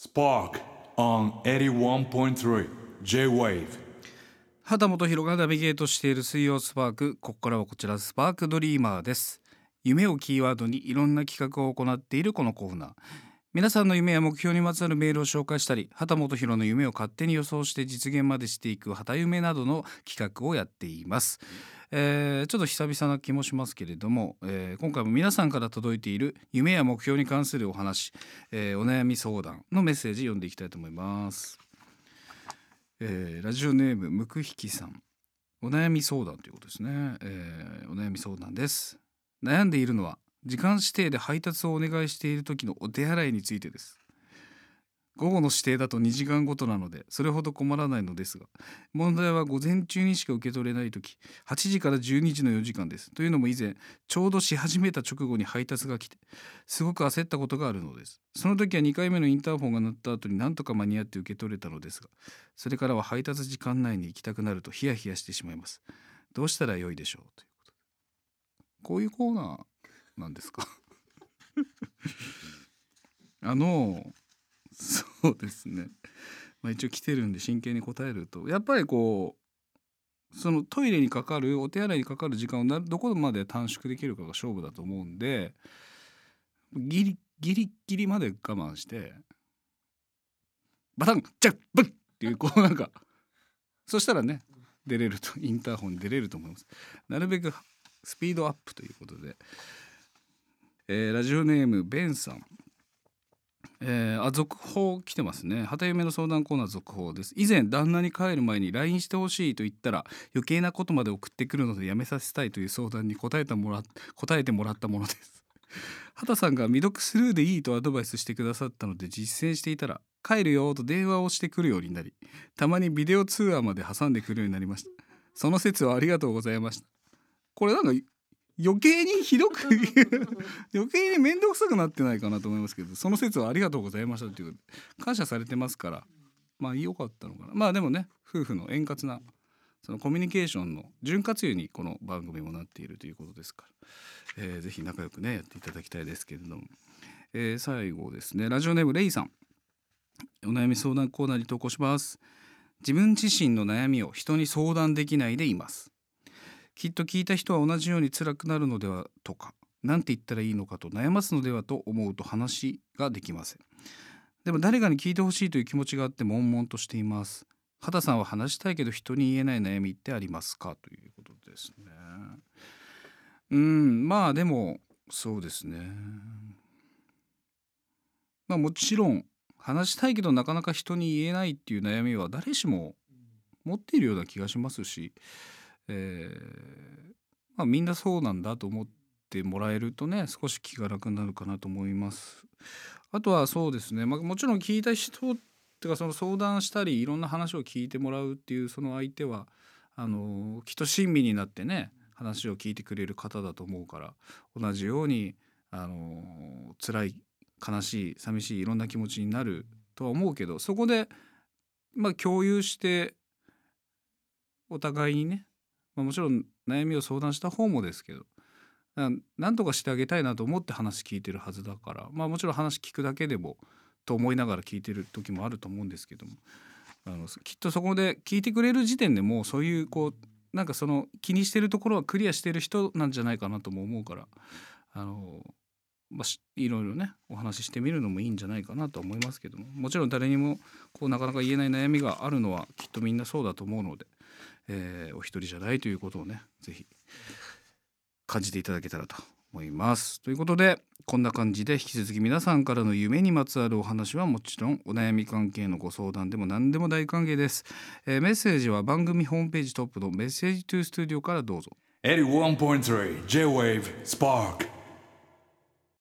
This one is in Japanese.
Spark on 81.3 J-Wave. 畑本博がナビゲートしている水曜スパークここからはこちらスパークドリーマーです。夢をキーワードにいろんな企画を行っているこのコーナー。皆さんの夢や目標にまつわるメールを紹介したり畑本博の夢を勝手に予想して実現までしていく畑夢などの企画をやっています、えーちょっと久々な気もしますけれども、えー今回も皆さんから届いている夢や目標に関するお話、えーお悩み相談のメッセージ読んでいきたいと思います。えーラジオネームむくひきさん。お悩み相談ということですね、えーお悩み相談です。悩んでいるのは時間指定で配達をお願いしている時のお手洗いについてです。午後の指定だと2時間ごとなのでそれほど困らないのですが問題は午前中にしか受け取れない時8時から12時の4時間です。というのも以前ちょうどし始めた直後に配達が来てすごく焦ったことがあるのです。その時は2回目のインターフォンが鳴った後になんとか間に合って受け取れたのですがそれからは配達時間内に行きたくなるとヒヤヒヤしてしまいます。どうしたらよいでしょうということで。こういうコーナーなんですか？あのそうですね、まあ、一応来てるんで真剣に答えると。やっぱりこうそのトイレにかかるお手洗いにかかる時間をどこまで短縮できるかが勝負だと思うんでギリギリギリまで我慢してバタンチャッブンっていうこうなんかそしたらね出れるとインターホンに出れると思います。なるべくスピードアップということで、えーラジオネームベンさん。えーあ続報来てますね。旗夢の相談コーナー続報です。以前旦那に帰る前に LINE してほしいと言ったら余計なことまで送ってくるのでやめさせたいという相談に答えたもら答えてもらったものです。畑さんが未読スルーでいいとアドバイスしてくださったので実践していたら帰るよと電話をしてくるようになりたまにビデオ通話まで挟んでくるようになりました。その説はありがとうございました。これなんか余計にひどく余計に面倒くさくなってないかなと思いますけどその説はありがとうございましたという感謝されてますからまあ良かったのかな。まあでもね夫婦の円滑なそのコミュニケーションの潤滑油にこの番組もなっているということですから、えーぜひ仲良くねやっていただきたいですけれども、えー最後ですねラジオネームレイさん。お悩み相談コーナーに投稿します。自分自身の悩みを人に相談できないでいますきっと聞いた人は同じように辛くなるのではとか何て言ったらいいのかと悩ますのではと思うと話ができません。でも誰かに聞いてほしいという気持ちがあって悶々としています。畑さんは話したいけど人に言えない悩みってありますか？ということですね。うんまあでもそうですね。まあもちろん話したいけどなかなか人に言えないっていう悩みは誰しも持っているような気がしますし、えーまあ、みんなそうなんだと思ってもらえるとね少し気が楽になるかなと思います。あとはそうですね、まあ、もちろん聞いた人っていうかその相談したりいろんな話を聞いてもらうっていうその相手はあのきっと親身になってね話を聞いてくれる方だと思うから同じようにあの辛い悲しい寂しいいろんな気持ちになるとは思うけどそこで、まあ、共有してお互いにね、まあ、もちろん悩みを相談した方もですけどなんとかしてあげたいなと思って話聞いてるはずだからまあもちろん話聞くだけでもと思いながら聞いてる時もあると思うんですけどもあのきっとそこで聞いてくれる時点でもうそういうこうなんかその気にしてるところはクリアしてる人なんじゃないかなとも思うからあの、まあ、いろいろねお話ししてみるのもいいんじゃないかなと思いますけどももちろん誰にもこうなかなか言えない悩みがあるのはきっとみんなそうだと思うので、えーお一人じゃないということをね是非感じていただけたらと思います。ということでこんな感じで引き続き皆さんからの夢にまつわるお話はもちろんお悩み関係のご相談でも何でも大歓迎です。えーメッセージは番組ホームページトップのメッセージトゥースタジオからどうぞ。81.3 J-Wave Spark